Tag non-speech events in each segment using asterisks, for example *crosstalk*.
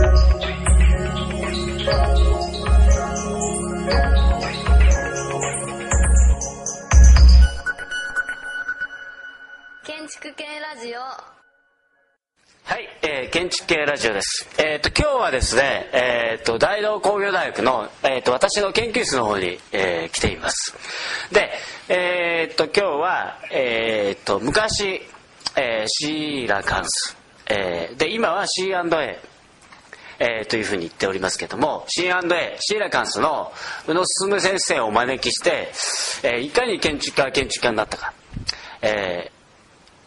建築系ラジオはい、えー建築系ラジオです。えっ、と、今日はですね、えっ、と、大同工業大学の、えっ、と、私の研究室の方に、えー来ています。で、えっ、と、今日は、えっ、と、昔、えーシーラカンス、えーで、今は C&A、えーというふうに言っておりますけども C&A シーラカンスの宇野進先生をお招きして、えーいかに建築家は建築家になったか、えー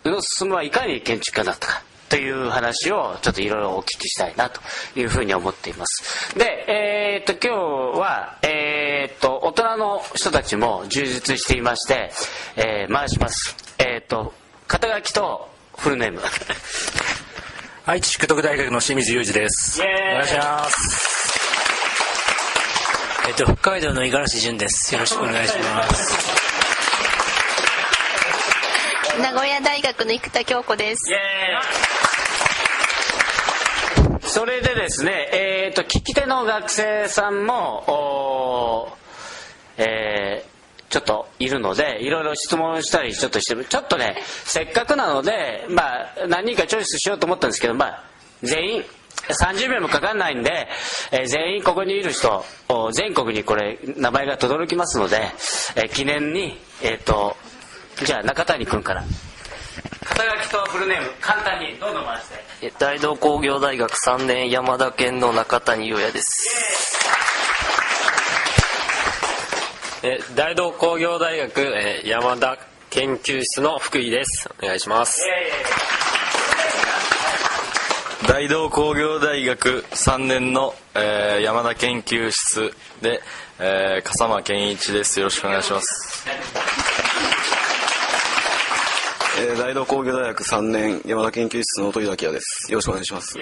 宇野進はいかに建築家だったかという話をちょっといろいろお聞きしたいなというふうに思っています。でえーっと今日はえーっと大人の人たちも充実していまして、えー回します。えーっと肩書きとフルネーム。*laughs* 愛知淑徳大学の清水裕二です。お願いします。えっと、北海道の五十嵐淳です。よろしくお願いします。名古屋大学の生田京子ですそれでですね、えー、と聞き手の学生さんも、えーちょっといるのでいろいろ質問したりちょっとしてちょっとねせっかくなので、まあ、何人かチョイスしようと思ったんですけど、まあ、全員30秒もかかんないんで、えー全員ここにいる人お全国にこれ名前が轟きますので、えー記念に、えー、とじゃあ中谷君から。肩書きとフルネーム簡単にどんどん回して。大同工業大学3年山田県の中谷優也ですえ大同工業大学、えー山田研究室の福井です。お願いします。大同工業大学3年の、えー山田研究室で、えー笠間健一です。よろしくお願いします。えー大同工業大学3年山田研究室の音井明です。よろしくお願いします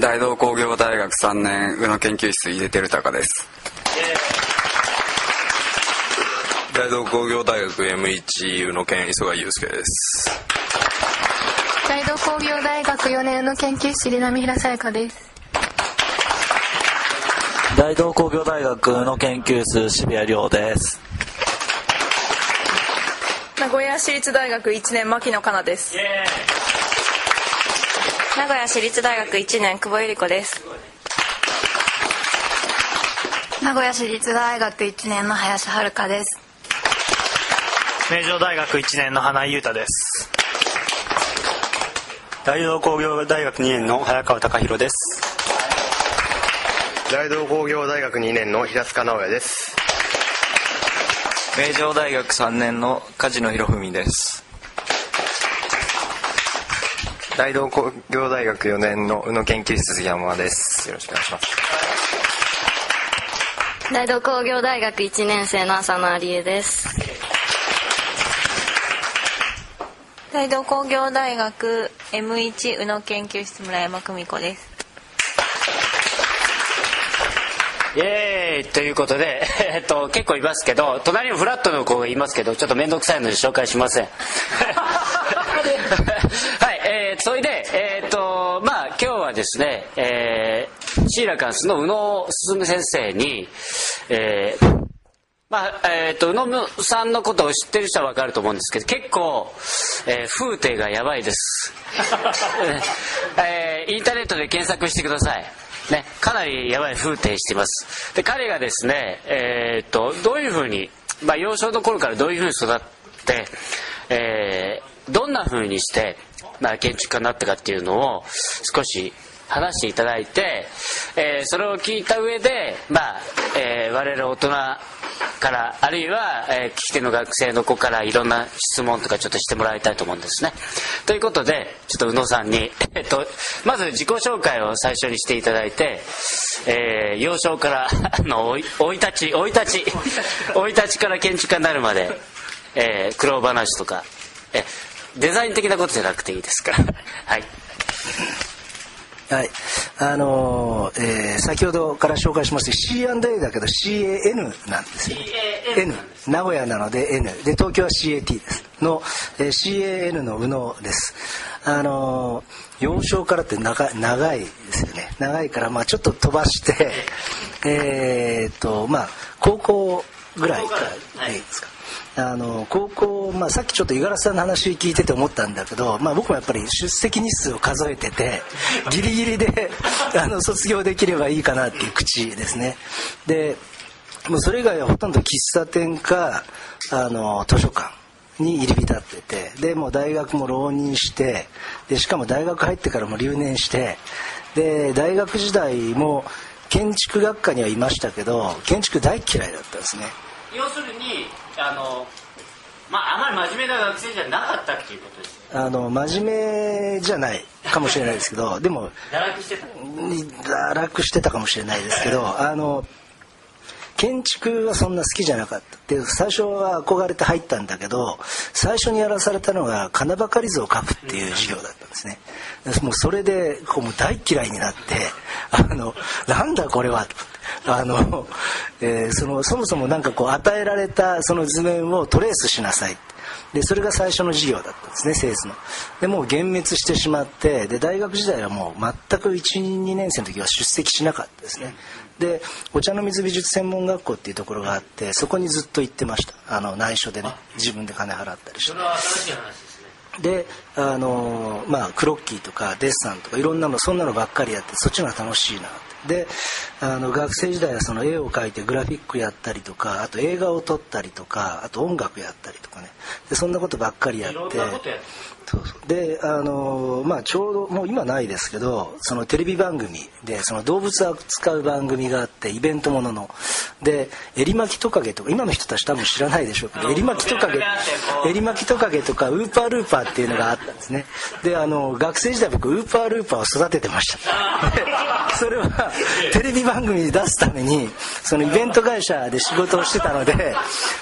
大同工業大学3年宇野研究室井出照隆です。大同工業大学 M1 宇野健磯貝祐介です。大同工業大学4年の研究室で波平さやかです。大同工業大学の研究室渋谷亮です。名古屋市立大学1年牧野かなです名古屋市立大学1年久保由里子です。名古屋市立大学1年の林遥です。名城大学1年の花井優太です。大同工業大学2年の早川貴弘です。大同工業大学2年の平塚直也です。名城大学3年の梶野博文です大同工業大学4年の宇野研究室杉山です。よろしくお願いします。大同工業大学1年生の浅野有恵です。大同工業大学 M1 宇野研究室村山久美子です。イエーイ。ということで、えっと、結構いますけど隣にフラットの子がいますけどちょっと面倒くさいので紹介しません。*laughs* *laughs* はいー、それでえーっとまあ今日はですね、えーシーラカンスの宇野進先生にえーまあえー、と宇野さんのことを知ってる人は分かると思うんですけど結構、えー風景がやばいです、*laughs* えーインターネットで検索してください。ね、かなりやばい風景しています。で彼がですね、えー、とどういうふうに、まあ、幼少の頃からどういうふうに育って、えーどんなふうにして、まあ、建築家になったかっていうのを少し話していただいて、えーそれを聞いた上で、まあえー我々大人からあるいは、えー聞き手の学生の子からいろんな質問とかちょっとしてもらいたいと思うんですね。ということでちょっと宇野さんに、えっと、まず自己紹介を最初にしていただいて、えー幼少から生い立ち生い立ち *laughs* 生い立ちから建築家になるまで、えー苦労話とか、えデザイン的なことじゃなくていいですか？ら *laughs* はい。はい。あのーえー先ほどから紹介しました C&A だけど CAN なんですよ。N 名古屋なので N で東京は CAT です。の、えー CAN の宇野です。あのー幼少からって長い長いですよね。長いからまあちょっと飛ばしてえーっとまあ高校ぐらいからですか？あの高校、まあ、さっきちょっと五十嵐さんの話聞いてて思ったんだけど、まあ、僕もやっぱり出席日数を数えてて *laughs* ギリギリであの卒業できればいいかなっていう口ですね。でもうそれ以外はほとんど喫茶店かあの図書館に入り浸っててでもう大学も浪人してでしかも大学入ってからも留年してで大学時代も建築学科にはいましたけど建築大嫌いだったんですね。要するにあのまああまり真面目な学生じゃなかったっていうことですあの真面目じゃないかもしれないですけどでも堕落してた。堕落してたかもしれないですけどあの建築はそんな好きじゃなかった。で最初は憧れて入ったんだけど最初にやらされたのが金ばかり図を描くっていう授業だったんですね。もうそれでこうもう大嫌いになってあのなんだこれはと。あの、えーそのそもそもなんかこう与えられたその図面をトレースしなさい。でそれが最初の授業だったんですねセースの。でもう幻滅してしまってで大学時代はもう全く12年生の時は出席しなかったですね。でお茶の水美術専門学校っていうところがあってそこにずっと行ってました。あの内緒でね自分で金払ったりして。であのまあクロッキーとかデッサンとかいろんなのそんなのばっかりやってそっちの方が楽しいなって。であの学生時代はその絵を描いてグラフィックやったりとかあと映画を撮ったりとかあと音楽やったりとかね。でそんなことばっかりやってそうそう。であのまあちょうどもう今ないですけどそのテレビ番組でその動物を扱う番組があってイベントものの。でエリマキトカゲとか今の人たち多分知らないでしょうけどエリマキトカゲエリマキトカゲとかウーパールーパーっていうのがあったんですね。であの学生時代僕ウーパールーパーを育ててました。で *laughs* それはテレビ番組に出すためにそのイベント会社で仕事をしてたので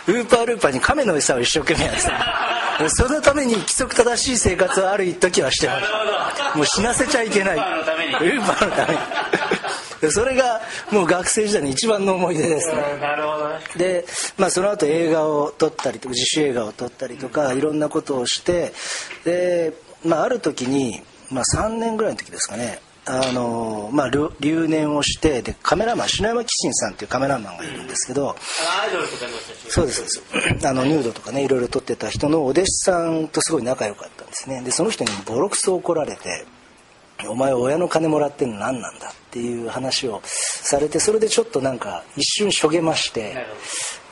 ウーパールーパーに亀の餌を一生懸命やってたそのために規則正しい生活をある一時はしてましたもう死なせちゃいけない。ウーパーのために。それがもう学生時代の一番の思い出ですね。なるほどね。で、まあ、その後映画を撮ったりとか自主映画を撮ったりとかいろんなことをしてで、まあ、ある時に、まあ、3年ぐらいの時ですかねあのまあ、留留年をしてでカメラマン篠山紀信さんっていうカメラマンがいるんですけど、そうですそうです。あのヌードとかねいろいろ撮ってた人のお弟子さんとすごい仲良かったんですね。でその人にボロクソ怒られて「お前親の金もらってんの何なんだ」っていう話をされてそれでちょっとなんか一瞬しょげまして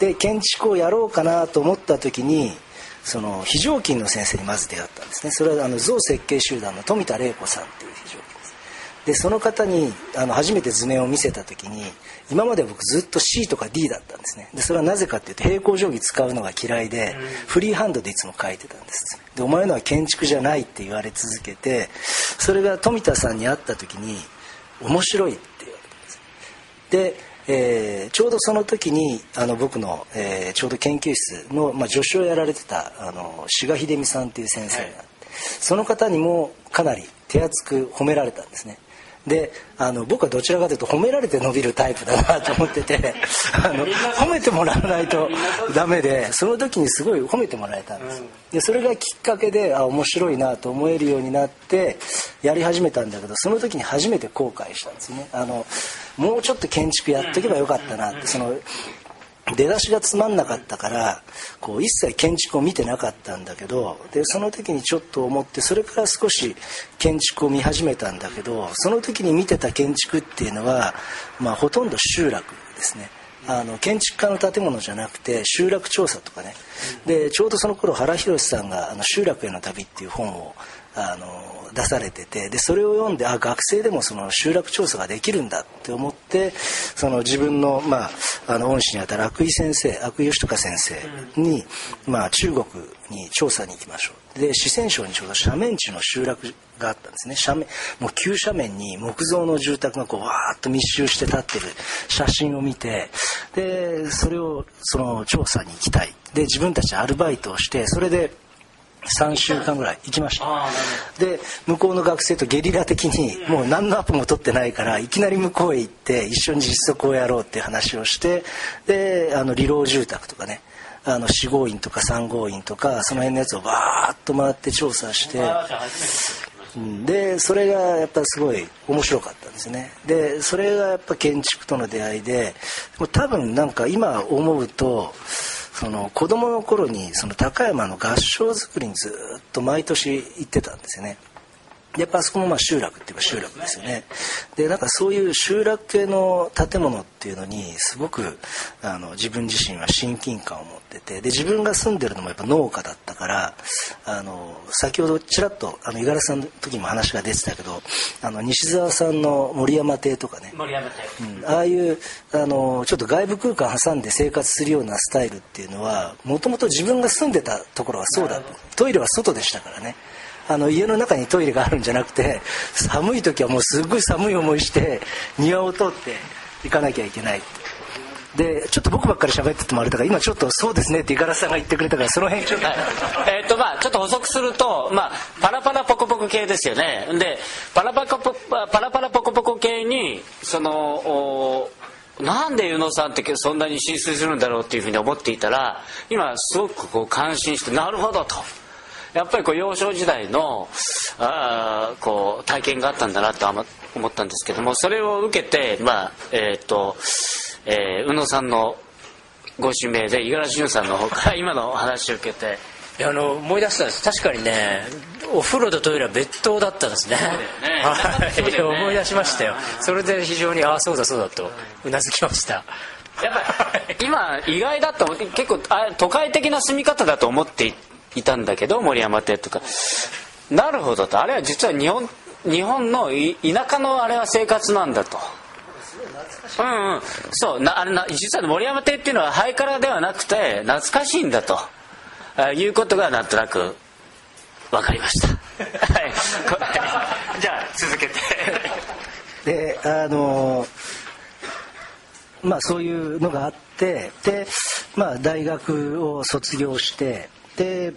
で建築をやろうかなと思った時にその非常勤の先生にまず出会ったんですね。それはあの造設計集団の富田玲子さんっていう非常勤でその方にあの初めて図面を見せた時に今まで僕ずっと C とか D だったんですね。でそれはなぜかっていうと平行定規使うのが嫌いでフリーハンドでいつも書いてたんです。でお前のは建築じゃないって言われ続けてそれが富田さんに会った時に面白いって言われたんです。でえーちょうどその時にあの僕の、えーちょうど研究室の、まあ、助手をやられてたあの志賀秀美さんっていう先生があって、その方にもかなり手厚く褒められたんですねであの僕はどちらかというと褒められて伸びるタイプだなと思ってて *laughs* あの褒めてもらわないとダメでその時にすごい褒めてもらえたんです。でそれがきっかけであ面白いなと思えるようになってやり始めたんだけどその時に初めて後悔したんですね。あのもうちょっと建築やっとけばよかったなってその出だしがつまんなかったからこう一切建築を見てなかったんだけどでその時にちょっと思ってそれから少し建築を見始めたんだけどその時に見てた建築っていうのは、まあ、ほとんど集落ですね。あの建築家の建物じゃなくて集落調査とかねでちょうどその頃原宏さんが「あの集落への旅」っていう本をあの出されててでそれを読んであ学生でもその集落調査ができるんだって思ってその自分の,、まあ、あの恩師にあたる悪井先生悪井義孝先生に、まあ、中国に調査に行きましょう。で四川省にちょうど斜面地の集落があったんですね。斜面もう急斜面に木造の住宅がこうわーっと密集して立ってる写真を見てでそれをその調査に行きたい。で自分たちアルバイトをしてそれで3週間ぐらい行きました。で向こうの学生とゲリラ的にもう何のアポも取ってないからいきなり向こうへ行って一緒に実測をやろうっていう話をしてであの理老住宅とかねあの4号院とか3号院とかその辺のやつをバーッと回って調査してうん。でそれがやっぱすごい面白かったんですね。でそれがやっぱ建築との出会いで多分なんか今思うとその子供の頃にその高山の合掌造りにずっと毎年行ってたんですよね。やっぱあそこもまあ集落っていえば集落ですよね。でなんかそういう集落系の建物っていうのにすごくあの自分自身は親近感を持っててで自分が住んでるのもやっぱ農家だったからあの先ほどちらっとあの五十嵐さんの時も話が出てたけどあの西澤さんの森山邸とかね。森山邸。うん。ああいうあのちょっと外部空間挟んで生活するようなスタイルっていうのはもともと自分が住んでたところはそうだトイレは外でしたからね。あの家の中にトイレがあるんじゃなくて寒い時はもうすっごい寒い思いして庭を通って行かなきゃいけないってでちょっと僕ばっかり喋っててもあれだから今ちょっとそうですねって五十嵐さんが言ってくれたからその辺ちょっと、えーっとまあちょっと補足すると、まあ、パラパラポコポコ系ですよね。でパラパラポパラパラポコポコ系にそのおなんで宇野さんってそんなに浸水するんだろうっていうふうに思っていたら今すごくこう感心してなるほどと。やっぱりこう幼少時代のあこう体験があったんだなと思ったんですけどもそれを受けてまあえーっと、えー宇野さんのご指名で五十嵐潤さんの方から今のお話を受けていやあの思い出したんです。確かにねお風呂とトイレは別棟だったんですね。ね。ね思い出しましたよ。それで非常にああそうだそうだとうなずきました。やっぱり今意外だと結構あ都会的な住み方だと思っていいたんだけど森山邸とか。なるほどと。あれは実は日本日本のい田舎のあれは生活なんだと。うんうん、そうなあれな実は森山邸っていうのはハイカラではなくて懐かしいんだとあいうことがなんとなく分かりました。*laughs* はい。じゃあ続けて。*laughs* であのまあそういうのがあってでまあ大学を卒業してで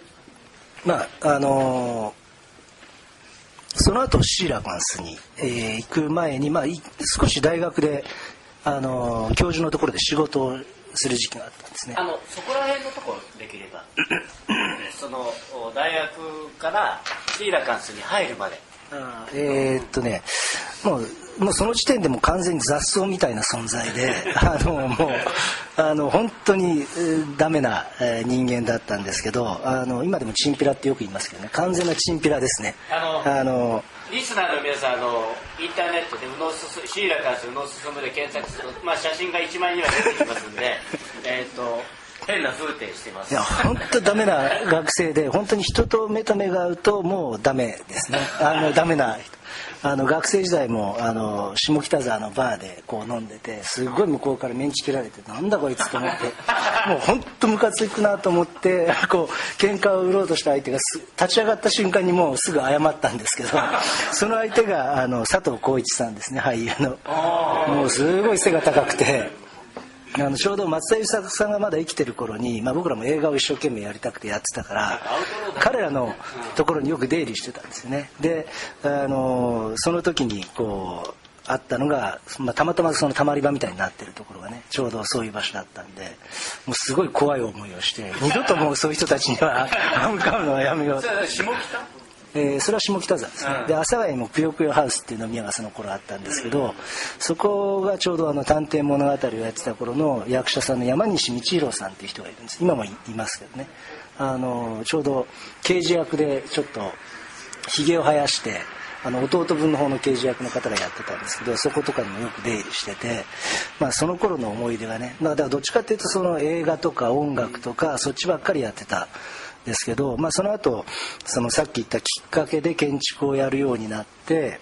まああのその後シーラカンスに、えー行く前に、まあ、少し大学で、あの教授のところで仕事をする時期があったんですね。あのそこら辺のところできればそのお大学からシーラカンスに入るまで。えーっとねもうもうその時点でもう完全に雑草みたいな存在で *laughs* あのもうあの本当にえーダメなえー人間だったんですけどあの今でもチンピラってよく言いますけどね完全なチンピラですね。あのあのリスナーの皆さんあのインターネットで「宇野すすシーラカンス宇野進む」で検索すると、まあ、写真が1枚には出てきますんで *laughs* えっと変な風景してます。いや本当ダメな学生で本当に人と目と目が合うともうダメですね。あのダメな人。あの学生時代もあの下北沢のバーでこう飲んでてすごい向こうからメンチ切られてなんだこいつと思って *laughs* もう本当ムカつくなと思ってこう喧嘩を売ろうとした相手がす立ち上がった瞬間にもうすぐ謝ったんですけど *laughs* その相手があの佐藤浩市さんですね俳優の。もうすごい背が高くてあのちょうど松田優作さんがまだ生きてる頃に、まあ、僕らも映画を一生懸命やりたくてやってたから彼らのところによく出入りしてたんですよねであのその時にこうあったのが、まあ、たまたまそのたまり場みたいになってるところがねちょうどそういう場所だったんでもうすごい怖い思いをして *laughs* 二度ともうそういう人たちには *laughs* 向かうのはやめようと。下北？えーそれは下北沢ですね、で阿佐ヶ谷にもぷよぷよハウスっていう飲み屋がその頃あったんですけどそこがちょうどあの探偵物語をやってた頃の役者さんの山西道弘さんっていう人がいるんです。今もいいますけどね。あのちょうど刑事役でちょっとひげを生やしてあの弟分の方の刑事役の方がやってたんですけどそことかにもよく出入りしてて、まあ、その頃の思い出がねまあだからどっちかっていうとその映画とか音楽とかそっちばっかりやってたですけど、まあ、その後そのさっき言ったきっかけで建築をやるようになって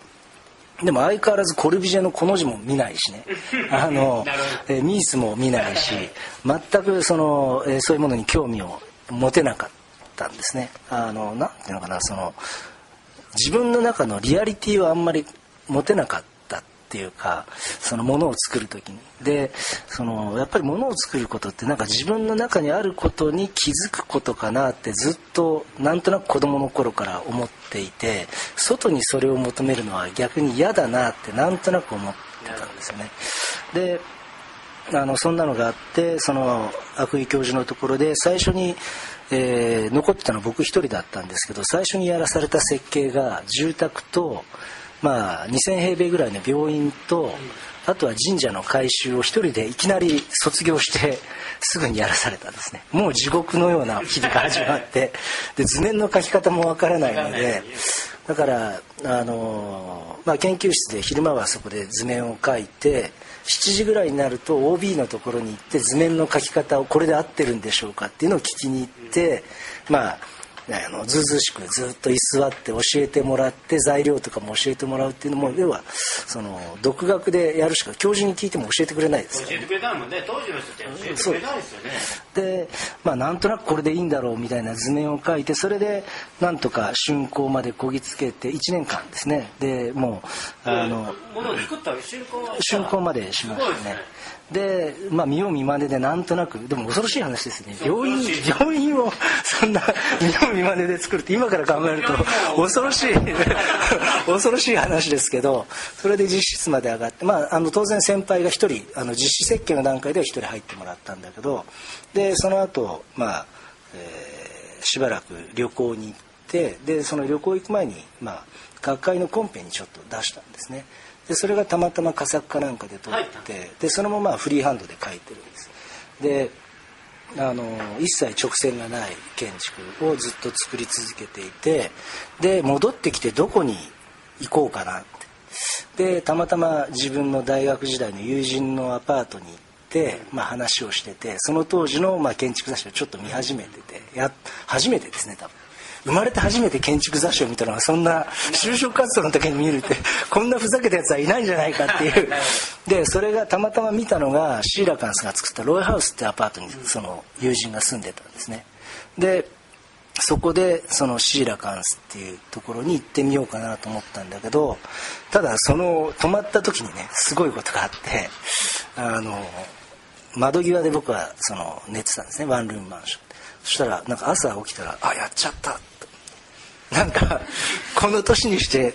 でも相変わらずコルビジェのこの字も見ないしね。あの、えーミースも見ないし全くその、えーそういうものに興味を持てなかったんですね。あのなんていうのかなその自分の中のリアリティをあんまり持てなかったっていうかそのものを作る時に。でそのやっぱりものを作ることってなんか自分の中にあることに気づくことかなってずっとなんとなく子供の頃から思っていて外にそれを求めるのは逆に嫌だなってなんとなく思ってたんですよね。であのそんなのがあってその悪意教授のところで最初に、えー残ってたのは僕一人だったんですけど最初にやらされた設計が住宅と、まあ、2000平米ぐらいの病院とあとは神社の改修を一人でいきなり卒業してすぐにやらされたんですね。もう地獄のような日々が始まってで図面の描き方もわからないのでだからあの、まあ、研究室で昼間はそこで図面を描いて7時ぐらいになると OB のところに行って図面の描き方をこれで合ってるんでしょうかっていうのを聞きに行ってまああのずうずうしくずっと居座って教えてもらって材料とかも教えてもらうっていうのも要はその独学でやるしか教授に聞いても教えてくれないですから。教えてくれたもんね当時の人って教えてくれないですよね。でまあなんとなくこれでいいんだろうみたいな図面を描いてそれでなんとか竣工までこぎつけて1年間ですね。でもうあのものを作った竣工は。竣工までしましたねでまあ見よう見まねでなんとなくでも恐ろしい話ですね。病院病院をそんな見よう見まねで作るって今から考えると恐ろしい。*laughs* 恐ろしい話ですけどそれで実質まで上がってまああの当然先輩が一人あの実施設計の段階では一人入ってもらったんだけどでその後まあ、えーしばらく旅行に行ってでその旅行行く前にまあ学会のコンペにちょっと出したんですねでそれがたまたま佳作かなんかで撮ってでそのままフリーハンドで書いてるんです。であの一切直線がない建築をずっと作り続けていてで戻ってきてどこに行こうかなって。でたまたま自分の大学時代の友人のアパートに行って、まあ、話をしててその当時の、まあ、建築雑誌をちょっと見始めててや初めてですね多分生まれて初めて建築雑誌を見たのはそんな就職活動の時に見るってこんなふざけたやつはいないんじゃないかっていう。でそれがたまたま見たのがシーラカンスが作ったロイハウスってアパートにその友人が住んでたんですね。でそこでそのシーラカンスっていうところに行ってみようかなと思ったんだけどただその泊まった時にねすごいことがあってあの窓際で僕はその寝てたんですね。ワンルームマンション。でそしたらなんか朝起きたらあやっちゃったなんかこの年にして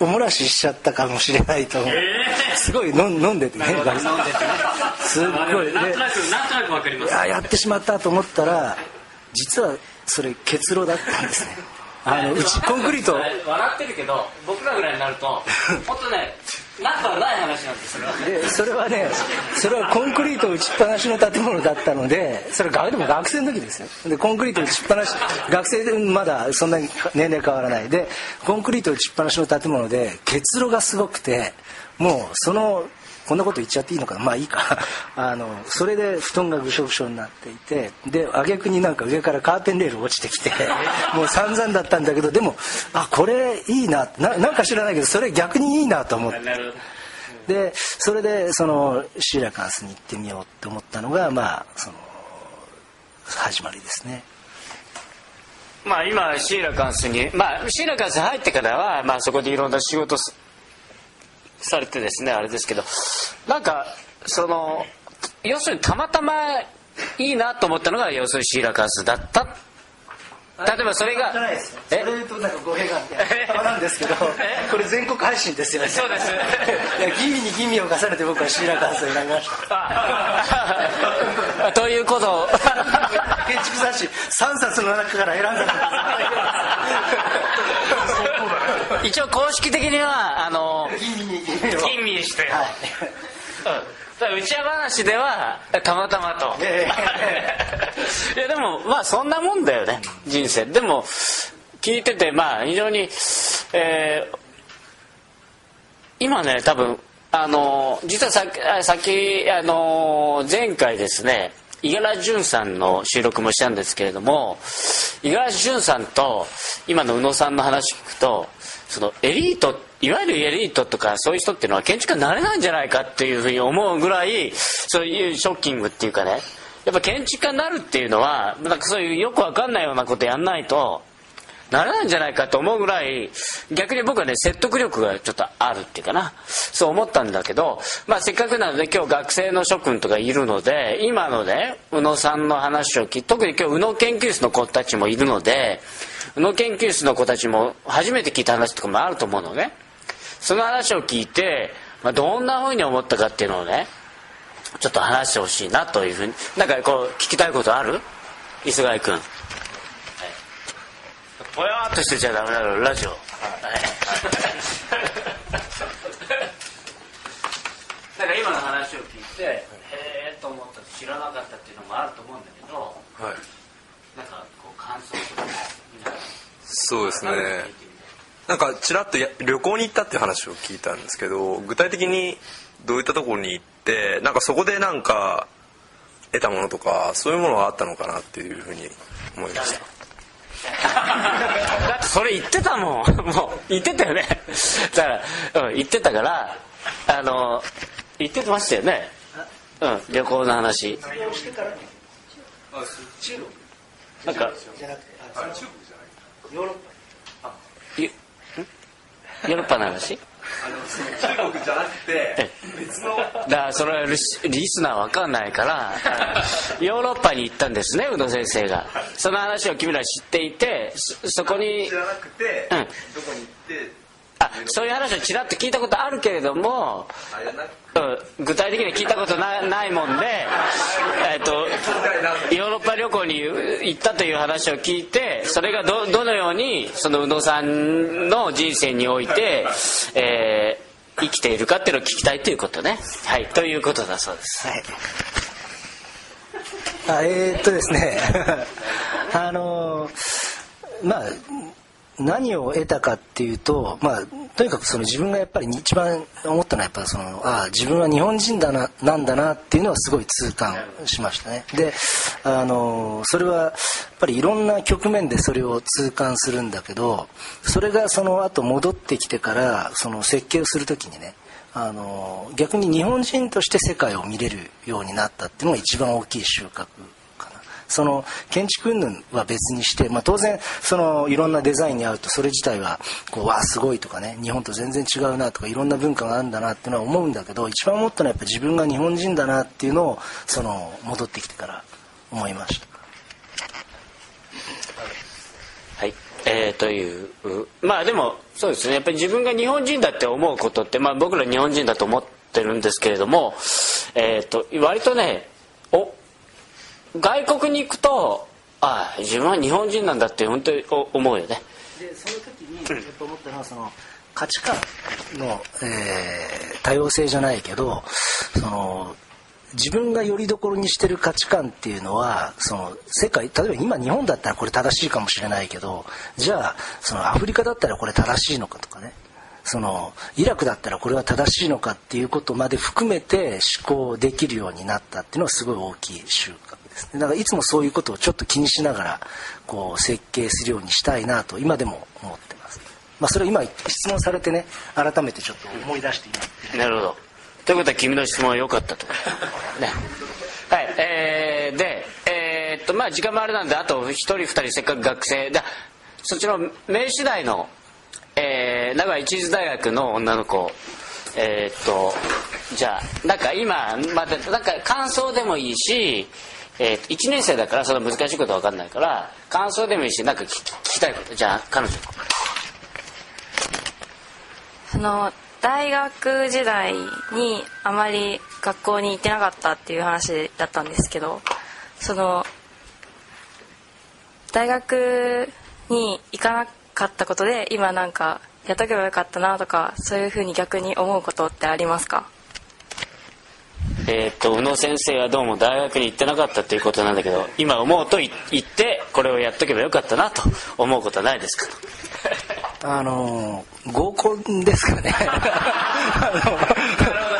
おもらししちゃったかもしれないと思う、すごい飲んでてね飲んでてね。すっごい。でなんとなくなんとなくわかります。やってしまったと思ったら実はそれ結露だったんですね。あのうちコンクリート。笑ってるけど僕らぐらいになると *laughs* 本当ねなんかない話なんですよ。でそれはねそれはコンクリート打ちっぱなしの建物だったのでそれがでも学生の時ですよ。でコンクリート打ちっぱなし学生でまだそんなに年齢変わらない。でコンクリート打ちっぱなしの建物で結露がすごくてもうそのこんなこと言っちゃっていいのかな。まあいいか。*laughs* あのそれで布団がぐしょぐしょになっていてで挙句になんか上からカーテンレール落ちてきて *laughs* もう散々だったんだけどでもあこれいいな。ななんか知らないけどそれ逆にいいなと思って。でそれでそのシーラカンスに行ってみようって思ったのがまあその始まりですね。まあ今シーラカンスにまあシーラカンス入ってからはまあそこでいろんな仕事すされてですねあれですけどなんかその要するにたまたまいいなと思ったのが要するにシーラカンスだった。例えばそれがそれとなんか語弊があってなんですけどこれ全国配信ですよね。そうです。いやギミにギミを重ねて僕はシーラカンスを選びました。ということを。建築雑誌3冊の中から選んだ一応公式的にはあの吟味にして、うん。だから打ち合話ではたまたまと、いや *laughs* でもまあそんなもんだよね。人生。でも聞いててまあ非常に、えー今ね多分あの実はさあさっきあの前回ですね五十嵐潤さんの収録もしたんですけれども五十嵐潤さんと今の宇野さんの話聞くとそのエリートいわゆるエリートとかそういう人っていうのは建築家になれないんじゃないかっていうふうに思うぐらいそういうショッキングっていうかね。やっぱ建築家になるっていうのはなんかそういうよくわかんないようなことやんないとならないんじゃないかと思うぐらい逆に僕はね説得力がちょっとあるっていうかな。そう思ったんだけど、まあ、せっかくなので今日学生の諸君とかいるので今のね宇野さんの話を聞い特に今日宇野研究室の子たちもいるので宇野研究室の子たちも初めて聞いた話とかもあると思うのね。その話を聞いて、まあ、どんなふうに思ったかっていうのをねちょっと話してほしいなというふうになんかこう聞きたいことある？磯貝君。ぽよーっとしてちゃダメだろラジオ、はい、なんか今の話を聞いてへえと思った知らなかったっていうのもあると思うんだけどはい。なんかこう感想とかそうですね。なんかちらっとや旅行に行ったっていう話を聞いたんですけど具体的にどういったところに行ってなんかそこでなんか得たものとかそういうものがあったのかなっていうふうに思いましただってそれ言ってたもん。*laughs* もう言ってたよね。*laughs* だから、うん、言ってたからあの言ってましたよね。うん旅行の話。なんかヨーロッゆんヨーロッパの話中国じゃなくて別の。だからそれはリスリスナーわかんないから *laughs* ヨーロッパに行ったんですね宇野先生が。その話を君ら知っていてそそこにじゃなくて、うん。どこに行ってあそういう話をちらっと聞いたことあるけれども、具体的には聞いたことなないもんで、えっとヨーロッパ旅行に行ったという話を聞いてそれがどどのようにその宇野さんの人生において、えー生きているかっていうのを聞きたいということね。はいということだそうです、はい。あえー、っとですね。*laughs* あのまあ何を得たかっていうと、まあ、とにかくその自分がやっぱり一番思ったのはやっぱそのああ自分は日本人だななんだなっていうのはすごい痛感しましたね。であのそれはやっぱりいろんな局面でそれを痛感するんだけどそれがその後戻ってきてからその設計をする時にねあの逆に日本人として世界を見れるようになったっていうのが一番大きい収穫その建築云々は別にして、まあ、当然そのいろんなデザインに合うとそれ自体はこうわあすごいとかね日本と全然違うなとかいろんな文化があるんだなっていうのは思うんだけど一番思ったのはやっぱ自分が日本人だなっていうのをその戻ってきてから思いました。はい、えーというまあでもそうですね。やっぱり自分が日本人だって思うことって、まあ、僕ら日本人だと思ってるんですけれども、えー、と割とねお外国に行くとああ自分は日本人なんだって本当に思うよね。でその時にやっぱ思ったのはその価値観の、えー多様性じゃないけどその自分がよりどころにしてる価値観っていうのはその世界例えば今日本だったらこれ正しいかもしれないけどじゃあそのアフリカだったらこれ正しいのかとかね。そのイラクだったらこれは正しいのかっていうことまで含めて思考できるようになったっていうのはすごい大きい収穫ですね。だからいつもそういうことをちょっと気にしながらこう設計するようにしたいなと今でも思ってます、まあ、それを今質問されてね改めてちょっと思い出して今なるほど。ということは君の質問は良かったと、*laughs* ね、はいえー、でえーっとまあ時間もあれなんであと1人2人せっかく学生。でそっちの明治大の、えー、名古屋一律大学の女の子。えーっとじゃあなんか今またなんか感想でもいいしえー、1年生だからその難しいことは分かんないから感想でもいいしなんか聞き聞きたいことじゃあ彼女。その大学時代にあまり学校に行ってなかったっていう話だったんですけどその大学に行かなかったことで今なんかやっとけばよかったなとかそういうふうに逆に思うことってありますか？えーっと宇野先生はどうも大学に行ってなかったということなんだけど今思うとい言ってこれをやっとけばよかったなと思うことはないですか？*laughs* あの合コンですかね。*laughs* あ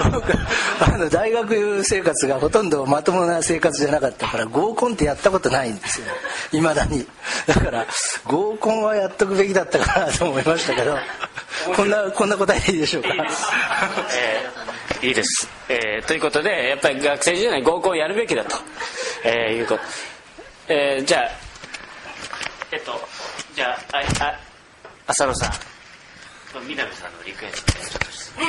の *laughs* 僕あの大学生活がほとんどまともな生活じゃなかったから合コンってやったことないんですよ。いまだに。だから合コンはやっとくべきだったかなと思いましたけどこんなこんな答えでいいでしょうか？えーいいです、えーということでやっぱり学生時代に合コンやるべきだと、えーいうこと、えーじゃあえっとじゃあはいあ浅野さん。南さんのリクエストでちょっと質問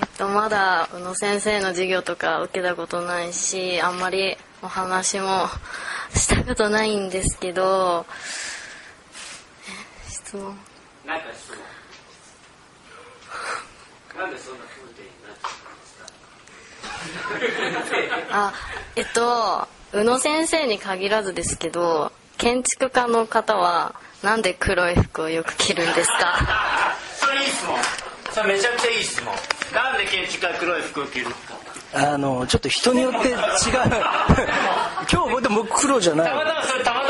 えっと、まだ宇野先生の授業とか受けたことないしあんまりお話もしたことないんですけどえ質問。なんか質問。なんでそんな風景になっちゃうんですか？あえっと宇野先生に限らずですけど建築家の方はなんで黒い服をよく着るんですか？それいい質問。それめちゃくちゃいい質問。なんで建築家は黒い服を着るの？かあのちょっと人によって違う。*laughs* 今日でも黒じゃない。たまたまそれたまた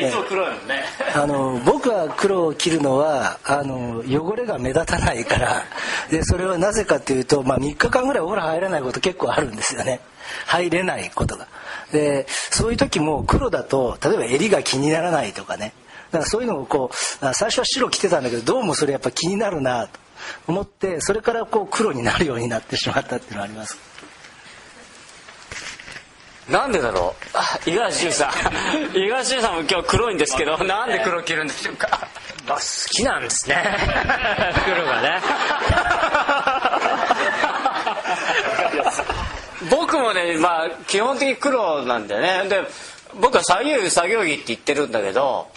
ねいつも黒いもんね。あの僕が黒を着るのはあの汚れが目立たないから。でそれはなぜかというと、まあ、3日間ぐらいお風呂入らないこと結構あるんですよね。入れないことが。でそういう時も黒だと例えば襟が気にならないとかね。だからそういうのをこう最初は白着てたんだけどどうもそれやっぱ気になるなと思ってそれからこう黒になるようになってしまったっていうのはあります。なんでだろう？あ五十嵐さん。*laughs* 五十嵐さんも今日黒いんですけどなんで黒着るんでしょうか？まあ好きなんですね。*laughs* 黒がね。*laughs* 僕もねまあ基本的に黒なんだよね。で僕は作業着作業着って言ってるんだけど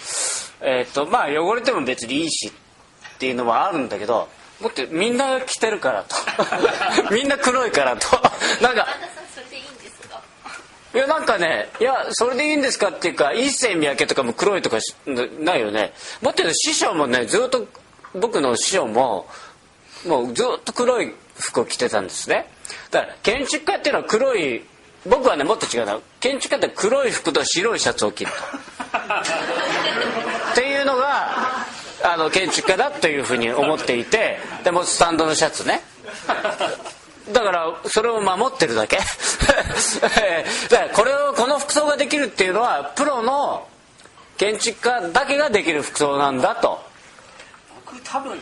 えっ、とまあ汚れても別にいいしっていうのもあるんだけどもっとみんな着てるからと。みんな黒いからと。なんかいやなんかねいやそれでいいんですかっていうか一世三宅とかも黒いとかしないよね。もっと言うと師匠もねずっと僕の師匠ももうずっと黒い服を着てたんですね。だから建築家っていうのは黒い僕はねもっと違うな。建築家って黒い服と白いシャツを着ると。*laughs* っていうのがあの建築家だというふうに思っていてでもスタンドのシャツねだからそれを守ってるだけ。*laughs* だからこれをこの服装ができるっていうのはプロの建築家だけができる服装なんだと。僕多分ね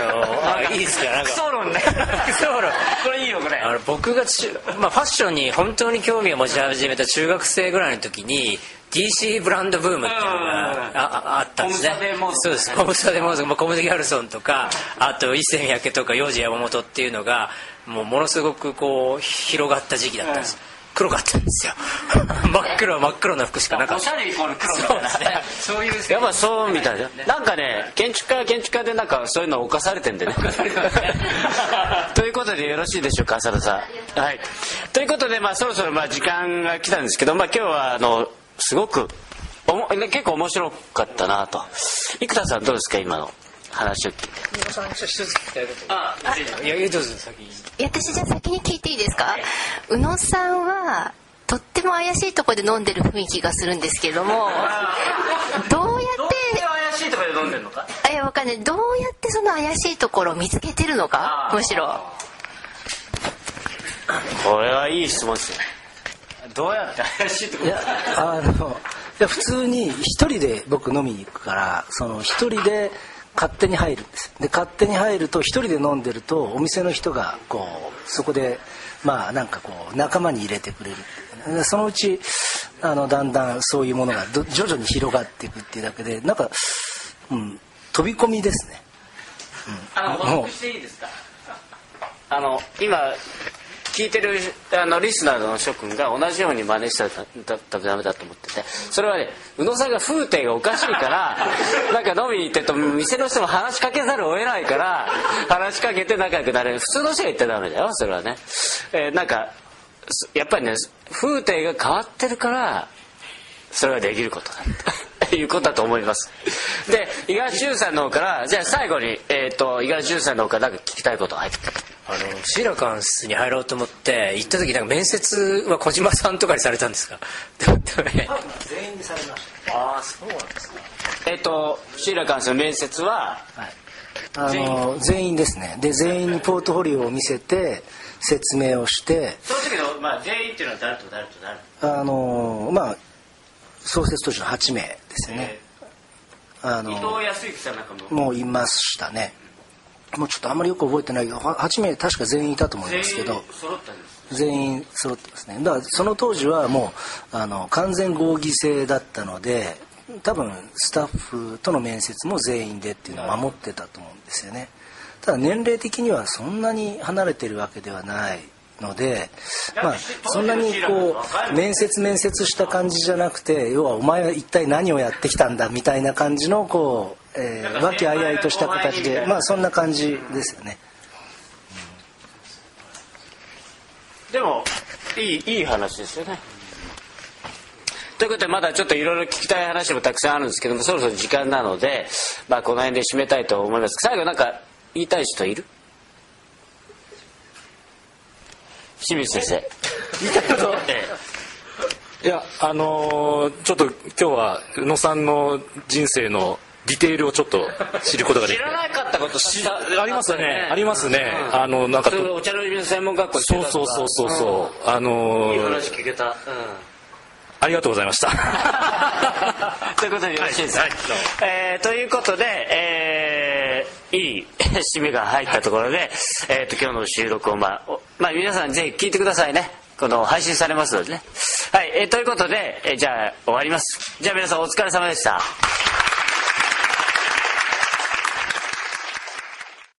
あのあいいですか？なんか。クソ論ね。*laughs* クソ論。これいいよこれ。あの僕が中、まあ、ファッションに本当に興味を持ち始めた中学生ぐらいの時に DC ブランドブームっていうのがあああったんですね。コムサデモーズそうです。コムサデモーズ、まあ、コムデ・ギャルソンとかあと一世三宅とか幼児山本っていうのがもうものすごくこう広がった時期だったんです、黒かったんですよ。*laughs* 真っ黒真っ黒な服しかなかった。おしゃれイコール黒みたいなそうです。ねそういう。やっぱそうみたい。ななんかね建築家は建築家でなんかそういうの犯されてんでね。*laughs* ということでよろしいでしょうか浅田さん。はい。ということでまあそろそろまあ時間が来たんですけどまあ今日はあのすごくおもね結構面白かったなと。生田さんどうですか今の？話を聞いて。あいやいやどうぞ先に。いや私じゃあ先に聞いていいですか？宇野さんはとっても怪しいところで飲んでる雰囲気がするんですけども。どうやって？怪しいところで飲んでるのか？あいやわかんない。どうやってその怪しいところを見つけてるのか？むしろ。これはいい質問ですよ。どうやって怪しいところ？いやあの普通に一人で僕飲みに行くからその一人で勝手に入るんです。で勝手に入ると一人で飲んでるとお店の人がこうそこでまあなんかこう仲間に入れてくれる。っていうでそのうちあのだんだんそういうものがど徐々に広がっていくっていうだけでなんか、うん、飛び込みですね。あの補もう。足していいですか？*laughs* あの今聞いてるあのリスナーの諸君が同じように真似したらダメだと思ってて。それはね宇野さんが風景がおかしいから *laughs* なんか飲みに行ってると店の人も話しかけざるを得ないから話しかけて仲良くなれる。普通の人が言ってダメだよ。それはね、えーなんかやっぱりね風景が変わってるからそれができることだということだと思います。で五十嵐潤さんの方からじゃあ最後に、えー、と五十嵐潤さんの方から何か聞きたいことはいあのシーラカンスに入ろうと思って行った時なんか面接は小島さんとかにされたんですか？全員にされました。ああそうなんですかえっ、とシーラカンスの面接は？あの全員？ですね。で全員にポートフォリオを見せて説明をしてその時の、まあ、全員っていうのは誰と誰と誰あのまあ創設当時の8名ですよね、あの伊藤康之さんなんかも。もういましたね。もうちょっとあんまりよく覚えてない。けどは8名確か全員いたと思いますけど。全員揃ってますね。だからその当時はもうあの完全合議制だったので多分スタッフとの面接も全員でっていうのを守ってたと思うんですよね。ただ年齢的にはそんなに離れてるわけではないので、まあ、そんなにこう面接面接した感じじゃなくて要はお前は一体何をやってきたんだみたいな感じのこう、えー、和気あいあいとした形でまあそんな感じですよね。でもいいいい話ですよね。ということでまだちょっといろいろ聞きたい話もたくさんあるんですけどもそろそろ時間なので、まあ、この辺で締めたいと思います。最後なんか言いたい人いる？清水先生。言いたいこと？いやあのーちょっと今日は宇野さんの人生のディテールをちょっと知ることができ知らなかったこと知ありますね。ありますね、あのなんかお茶の水の専門学校そうそうそうそうそう、あのーいい話聞けた、うん。ありがとうございました。*laughs* ということでよろしいですか、えーということで、えーいい締めが入ったところで、*laughs* えー、と今日の収録を、まあまあ、皆さんぜひ聞いてくださいね。この配信されますのでね。はい、えーということで、えーじゃあ終わります。じゃあ皆さんお疲れ様でした。